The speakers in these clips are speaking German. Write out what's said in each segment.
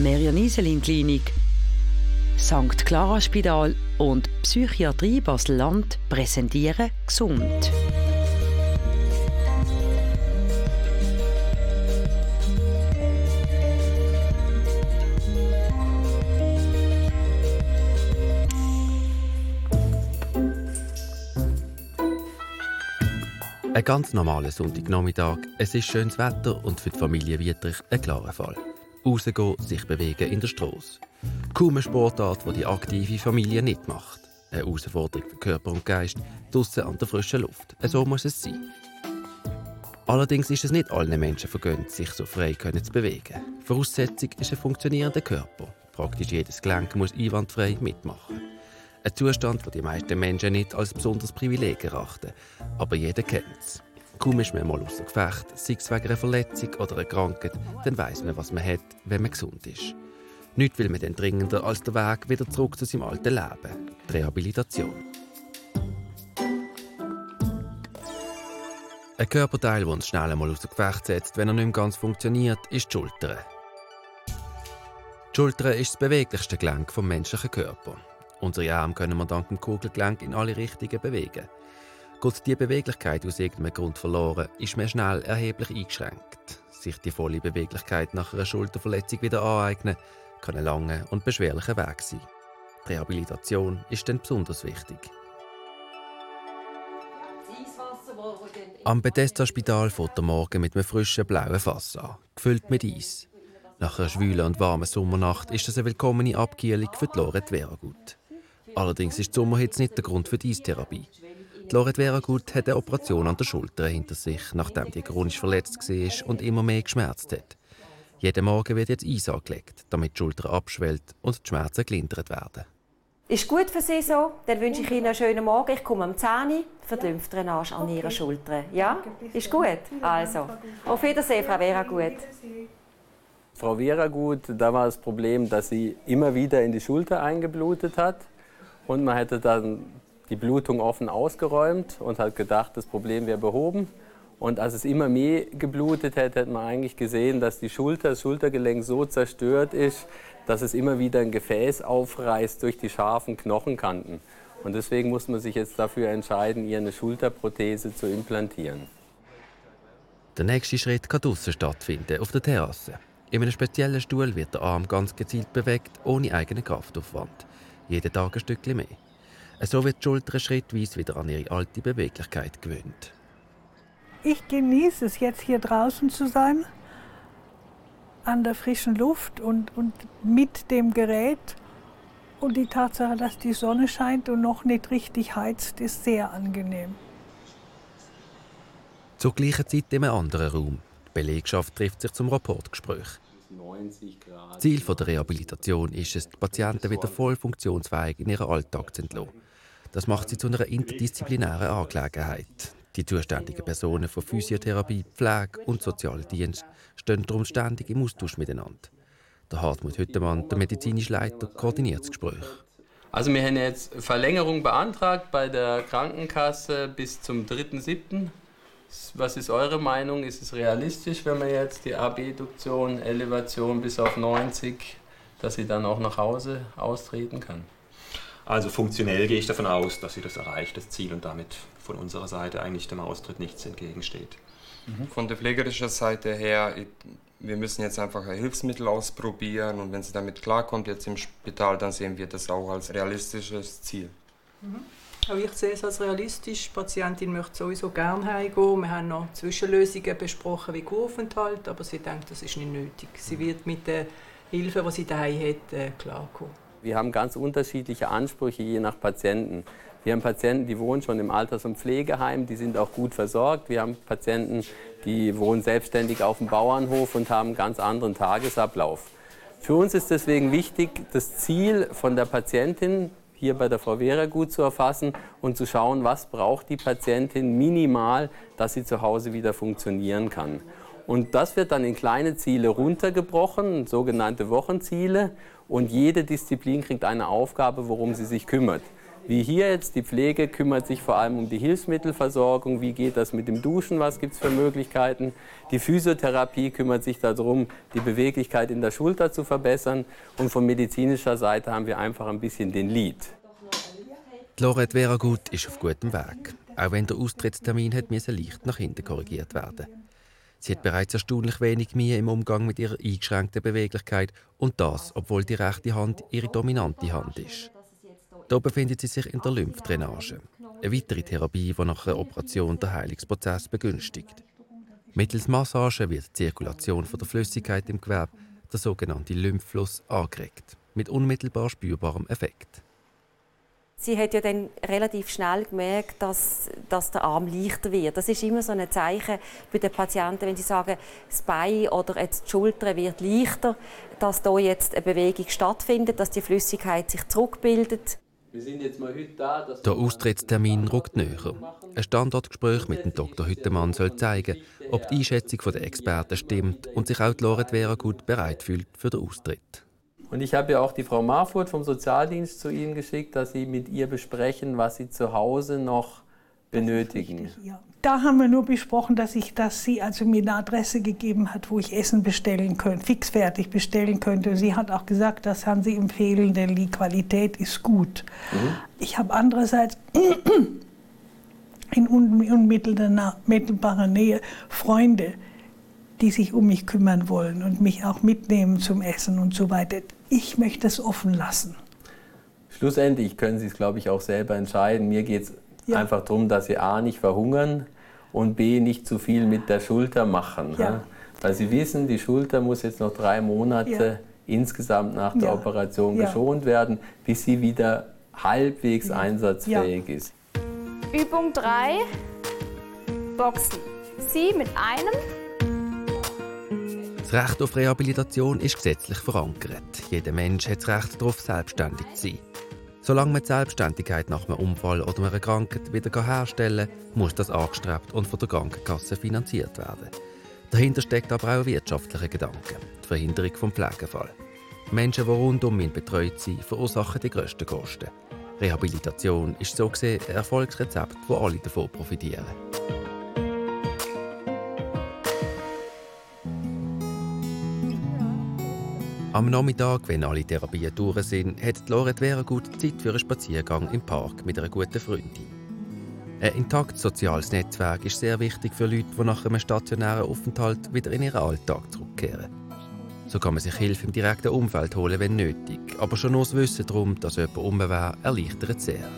Merian Iselin Klinik, St. Clara Spital und Psychiatrie Basel-Land präsentieren gesund. Ein ganz normaler Sonntagnachmittag. Es ist schönes Wetter und für die Familie Wietrich ein klarer Fall. Rausgehen, sich bewegen in der Straße. Kaum eine Sportart, die die aktive Familie nicht macht. Eine Herausforderung für Körper und Geist, draussen an der frischen Luft. So muss es sein. Allerdings ist es nicht allen Menschen vergönnt, sich so frei zu bewegen. Voraussetzung ist ein funktionierender Körper. Praktisch jedes Gelenk muss einwandfrei mitmachen. Ein Zustand, den die meisten Menschen nicht als besonderes Privileg erachten. Aber jeder kennt es. Kaum ist man mal außer Gefecht, sei es wegen einer Verletzung oder einer Krankheit, dann weiß man, was man hat, wenn man gesund ist. Nichts will man dann dringender als der Weg wieder zurück zu seinem alten Leben, die Rehabilitation. Ein Körperteil, der uns schnell einmal außer Gefecht setzt, wenn er nicht mehr ganz funktioniert, ist die Schulter. Die Schulter ist das beweglichste Gelenk vom menschlichen Körper. Unsere Arme können wir dank dem Kugelgelenk in alle Richtungen bewegen. Geht die Beweglichkeit aus irgendeinem Grund verloren, ist man schnell erheblich eingeschränkt. Sich die volle Beweglichkeit nach einer Schulterverletzung wieder aneignen, kann ein langer und beschwerlicher Weg sein. Die Rehabilitation ist dann besonders wichtig. Am Bethesda-Spital fährt der Morgen mit einem frischen blauen Fass an, gefüllt mit Eis. Nach einer schwülen und warmen Sommernacht ist das eine willkommene Abkühlung für die Loret Veragut. Allerdings ist die Sommerhitze nicht der Grund für die Eistherapie. Loret Veragut hat eine Operation an der Schulter hinter sich, nachdem die chronisch verletzt war und immer mehr geschmerzt hat. Jeden Morgen wird jetzt Eis angelegt, damit die Schulter abschwellt und die Schmerzen gelindert werden. Ist gut für Sie so? Dann wünsche ich Ihnen einen schönen Morgen. Ich komme am 10 Uhr Lymphdrainage an Ihrer Schulter. Ja? Ist gut? Also, auf Wiedersehen, Frau Veragut. Frau Veragut, da war das Problem, dass sie immer wieder in die Schulter eingeblutet hat und man hätte dann die Blutung offen ausgeräumt und hat gedacht, das Problem wäre behoben. Und als es immer mehr geblutet hätte, hätte man eigentlich gesehen, dass die Schulter, das Schultergelenk so zerstört ist, dass es immer wieder ein Gefäß aufreißt durch die scharfen Knochenkanten. Und deswegen muss man sich jetzt dafür entscheiden, ihr eine Schulterprothese zu implantieren. Der nächste Schritt kann draußen stattfinden, auf der Terrasse. In einem speziellen Stuhl wird der Arm ganz gezielt bewegt, ohne eigenen Kraftaufwand jeden Tag ein Stückchen mehr. So wird die Schulter schrittweise wieder an ihre alte Beweglichkeit gewöhnt. Ich genieße es jetzt hier draußen zu sein, an der frischen Luft und, und mit dem Gerät. Und die Tatsache, dass die Sonne scheint und noch nicht richtig heizt, ist sehr angenehm. Zur gleichen Zeit in einem anderen Raum. Die Belegschaft trifft sich zum Rapportgespräch. Ziel der Rehabilitation ist es, die Patienten wieder voll funktionsfähig in ihren Alltag zu entlassen. Das macht sie zu einer interdisziplinären Angelegenheit. Die zuständigen Personen von Physiotherapie, Pflege und Sozialdienst stehen darum ständig im Austausch miteinander. Der Hartmut Hüttemann, der medizinische Leiter, koordiniert das Gespräch. Also wir haben jetzt Verlängerung beantragt bei der Krankenkasse bis zum 3.7. Was ist eure Meinung? Ist es realistisch, wenn man jetzt die Abduktion, Elevation bis auf 90, dass sie dann auch nach Hause austreten kann? Also funktionell gehe ich davon aus, dass sie das erreicht, das Ziel, und damit von unserer Seite eigentlich dem Austritt nichts entgegensteht. Mhm. Von der pflegerischen Seite her, wir müssen jetzt einfach ein Hilfsmittel ausprobieren und wenn sie damit klarkommt jetzt im Spital, dann sehen wir das auch als realistisches Ziel. Mhm. Auch ich sehe es als realistisch. Die Patientin möchte sowieso gerne heimgehen. Wir haben noch Zwischenlösungen besprochen wie Kurventhalt, aber sie denkt, das ist nicht nötig. Sie wird mit der Hilfe, die sie daheim hat, äh, klarkommen. Wir haben ganz unterschiedliche Ansprüche je nach Patienten. Wir haben Patienten, die wohnen schon im Alters- und Pflegeheim, die sind auch gut versorgt. Wir haben Patienten, die wohnen selbstständig auf dem Bauernhof und haben einen ganz anderen Tagesablauf. Für uns ist deswegen wichtig, das Ziel von der Patientin hier bei der Frau Vera gut zu erfassen und zu schauen, was braucht die Patientin minimal, dass sie zu Hause wieder funktionieren kann. Und das wird dann in kleine Ziele runtergebrochen, sogenannte Wochenziele. Und jede Disziplin kriegt eine Aufgabe, worum sie sich kümmert. wie hier jetzt. Die Pflege kümmert sich vor allem um die Hilfsmittelversorgung. Wie geht das mit dem Duschen? Was gibt es für Möglichkeiten? Die Physiotherapie kümmert sich darum, die Beweglichkeit in der Schulter zu verbessern. Und von medizinischer Seite haben wir einfach ein bisschen den Lied. Lorette Veragut ist auf gutem Weg, auch wenn der Austrittstermin hat leicht nach hinten korrigiert werden Sie hat bereits erstaunlich wenig Mühe im Umgang mit ihrer eingeschränkten Beweglichkeit und das, obwohl die rechte Hand ihre dominante Hand ist. Hier befindet sie sich in der Lymphdrainage, eine weitere Therapie, die nach einer Operation den Heilungsprozess begünstigt. Mittels Massage wird die Zirkulation der Flüssigkeit im Gewebe, der sogenannte Lymphfluss, angeregt, mit unmittelbar spürbarem Effekt. Sie hat ja dann relativ schnell gemerkt, dass, dass der Arm leichter wird. Das ist immer so ein Zeichen für den Patienten, wenn sie sagen, das Bein oder jetzt die Schulter wird leichter, dass da jetzt eine Bewegung stattfindet, dass die Flüssigkeit sich zurückbildet. Wir sind jetzt mal heute da, Der Austrittstermin rückt näher. Ein Standortgespräch mit dem Dr. Hüttemann soll zeigen, ob die Einschätzung der Experten stimmt und sich auch Loret Vera gut bereit fühlt für den Austritt. Und ich habe ja auch die Frau Marfurt vom Sozialdienst zu Ihnen geschickt, dass Sie mit ihr besprechen, was Sie zu Hause noch benötigen. Richtig, ja. Da haben wir nur besprochen, dass, ich, dass sie also mir eine Adresse gegeben hat, wo ich Essen bestellen könnte, fixfertig bestellen könnte. Sie hat auch gesagt, das kann sie empfehlen, denn die Qualität ist gut. Mhm. Ich habe andererseits in unmittelbarer Nähe Freunde, die sich um mich kümmern wollen und mich auch mitnehmen zum Essen und so weiter. Ich möchte es offen lassen. Schlussendlich können Sie es, glaube ich, auch selber entscheiden. Mir geht es ja. einfach darum, dass Sie A nicht verhungern und B nicht zu viel mit der Schulter machen. Ja. Ne? Weil Sie wissen, die Schulter muss jetzt noch drei Monate ja. insgesamt nach der Operation geschont werden, bis sie wieder halbwegs einsatzfähig ist. Übung 3, Boxen. Sie mit einem das Recht auf Rehabilitation ist gesetzlich verankert. Jeder Mensch hat das Recht darauf, selbstständig zu sein. Solange man die Selbstständigkeit nach einem Unfall oder einer Krankheit wieder herstellen kann, muss das angestrebt und von der Krankenkasse finanziert werden. Dahinter steckt aber auch ein wirtschaftlicher Gedanke, die Verhinderung des Pflegefall. Menschen, die rund um ihn betreut sind, verursachen die grössten Kosten. Rehabilitation ist so gesehen ein Erfolgsrezept, wo alle davon profitieren. Am Nachmittag, wenn alle Therapien durch sind, hat Loret Vera gut Zeit für einen Spaziergang im Park mit einer guten Freundin. Ein intaktes soziales Netzwerk ist sehr wichtig für Leute, die nach einem stationären Aufenthalt wieder in ihren Alltag zurückkehren. So kann man sich Hilfe im direkten Umfeld holen, wenn nötig. Aber schon nur das Wissen darum, dass jemand um wäre, erleichtert sehr.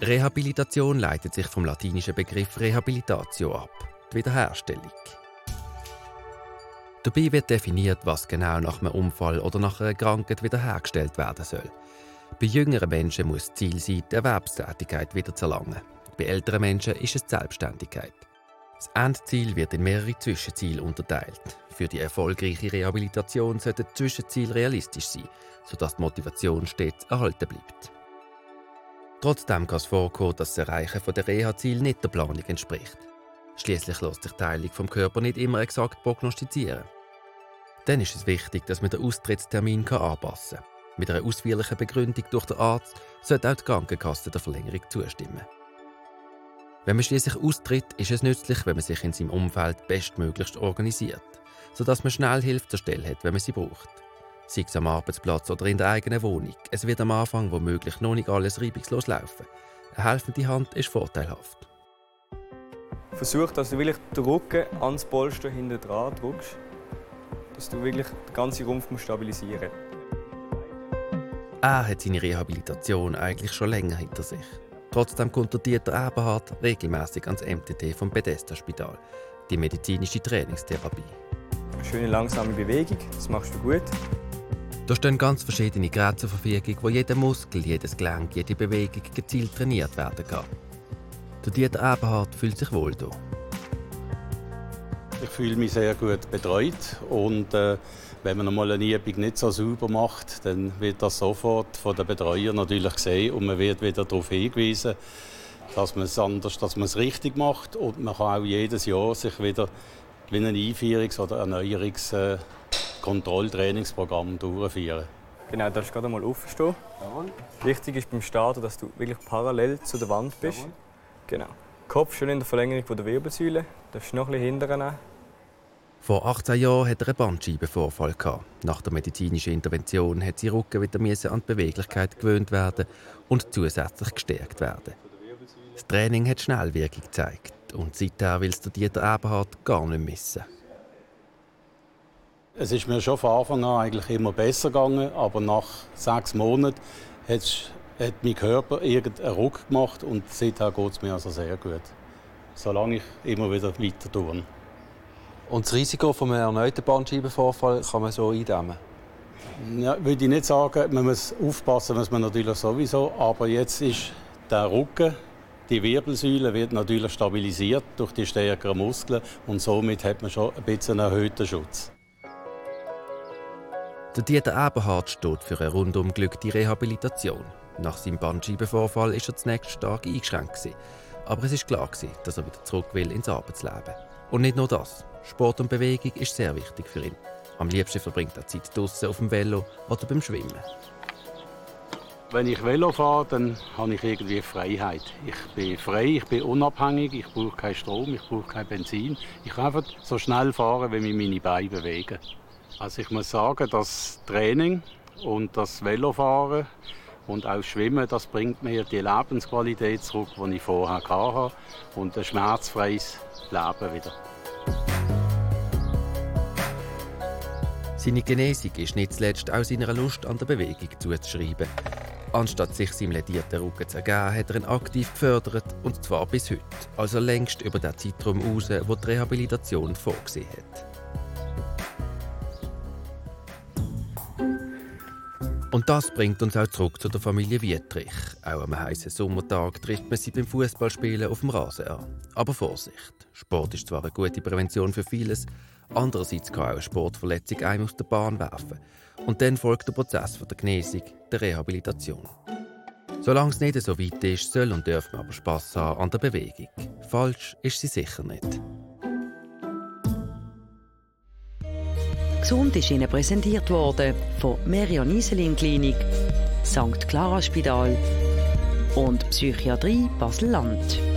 Rehabilitation leitet sich vom latinischen Begriff Rehabilitatio ab, die Wiederherstellung. Dabei wird definiert, was genau nach einem Unfall oder nach einer Krankheit wiederhergestellt werden soll. Bei jüngeren Menschen muss das Ziel sein, die Erwerbstätigkeit wieder zu erlangen. Bei älteren Menschen ist es die Selbstständigkeit. Das Endziel wird in mehrere Zwischenziele unterteilt. Für die erfolgreiche Rehabilitation sollte das Zwischenziel realistisch sein, sodass die Motivation stets erhalten bleibt. Trotzdem kann es vorkommen, dass das Erreichen der Reha-Ziel nicht der Planung entspricht. Schließlich lässt sich die Teilung vom Körper nicht immer exakt prognostizieren. Dann ist es wichtig, dass man den Austrittstermin anpassen kann. Mit einer ausführlichen Begründung durch den Arzt sollte auch die Krankenkasse der Verlängerung zustimmen. Wenn man schließlich austritt, ist es nützlich, wenn man sich in seinem Umfeld bestmöglichst organisiert, sodass man schnell Hilfe zur Stelle hat, wenn man sie braucht. Sei es am Arbeitsplatz oder in der eigenen Wohnung. Es wird am Anfang womöglich noch nicht alles reibungslos laufen. Eine helfende Hand ist vorteilhaft. Versuch, dass du wirklich den Rücken ans Polster hinten dran drückst dass du wirklich den ganzen Rumpf stabilisieren musst. Er hat seine Rehabilitation eigentlich schon länger hinter sich. Trotzdem kontaktiert er Eberhard regelmäßig ans MTT vom Bethesda-Spital, die medizinische Trainingstherapie. Eine schöne langsame Bewegung, das machst du gut. Da stehen ganz verschiedene Geräte zur Verfügung, wo jeder Muskel, jedes Gelenk, jede Bewegung gezielt trainiert werden kann. Der Dieter Eberhard fühlt sich wohl hier. Ich fühle mich sehr gut betreut und äh, wenn man einmal eine Übung nicht so sauber macht, dann wird das sofort von den Betreuern natürlich gesehen und man wird wieder darauf hingewiesen, dass man es anders, dass man es richtig macht und man kann auch jedes Jahr sich wieder wie ein Einführungs- oder Erneuerungskontrolltrainingsprogramm äh, durchführen. Genau, du darfst gerade mal aufstehen. Jawohl. Wichtig ist beim Starten, dass du wirklich parallel zu der Wand bist. Jawohl. Genau. Kopf schön in der Verlängerung der Wirbelsäule. Du darfst noch ein bisschen hinterher nehmen. Vor 18 Jahren hatte er einen Bandscheibenvorfall. Nach der medizinischen Intervention hat sein Rücken wieder an die Beweglichkeit gewöhnt werden und zusätzlich gestärkt werden. Das Training hat schnell Wirkung gezeigt und seither will es Dieter Eberhardt gar nicht missen. Es ist mir schon von Anfang an eigentlich immer besser gegangen, aber nach sechs Monaten hat, mein Körper irgendeinen Ruck gemacht und seither geht es mir also sehr gut. Solange ich immer wieder weiter tue. Und das Risiko von einem erneuten Bandscheibenvorfall kann man so eindämmen? Ja, würde ich nicht sagen. Man muss aufpassen, muss man natürlich sowieso. Aber jetzt ist der Rücken die Wirbelsäule wird natürlich stabilisiert durch die stärkeren Muskeln und somit hat man schon ein bisschen einen erhöhten Schutz. Der Dieter Eberhardt steht für eine rundum glückliche Rehabilitation. Nach seinem Bandscheibenvorfall war er zunächst stark eingeschränkt. Aber es war klar, dass er wieder zurück will ins Arbeitsleben. Und nicht nur das. Sport und Bewegung ist sehr wichtig für ihn. Am liebsten verbringt er Zeit draußen auf dem Velo oder beim Schwimmen. Wenn ich Velo fahre, dann habe ich irgendwie Freiheit. Ich bin frei, ich bin unabhängig, ich brauche keinen Strom, ich brauche kein Benzin. Ich kann einfach so schnell fahren, wie mich meine Beine bewegen. Also ich muss sagen, das Training und das Velofahren und auch Schwimmen, das bringt mir die Lebensqualität zurück, die ich vorher hatte und ein schmerzfreies Leben wieder. Seine Genesung ist nicht zuletzt auch seiner Lust an der Bewegung zuzuschreiben. Anstatt sich seinem ledierten Rücken zu ergeben, hat er ihn aktiv gefördert, und zwar bis heute, also längst über den Zeitraum hinaus, wo die Rehabilitation vorgesehen hat. Und das bringt uns auch zurück zu der Familie Wietrich. Auch am heißen Sommertag trifft man sie beim Fußballspielen auf dem Rasen an. Aber Vorsicht! Sport ist zwar eine gute Prävention für vieles, andererseits kann auch eine Sportverletzung einem aus der Bahn werfen. Und dann folgt der Prozess der Genesung, der Rehabilitation. Solange es nicht so weit ist, soll und darf man aber Spass haben an der Bewegung. Falsch ist sie sicher nicht. Gesund ist Ihnen präsentiert worden von Merion Iselin Klinik, St. Clara Spital und Psychiatrie Basel-Land.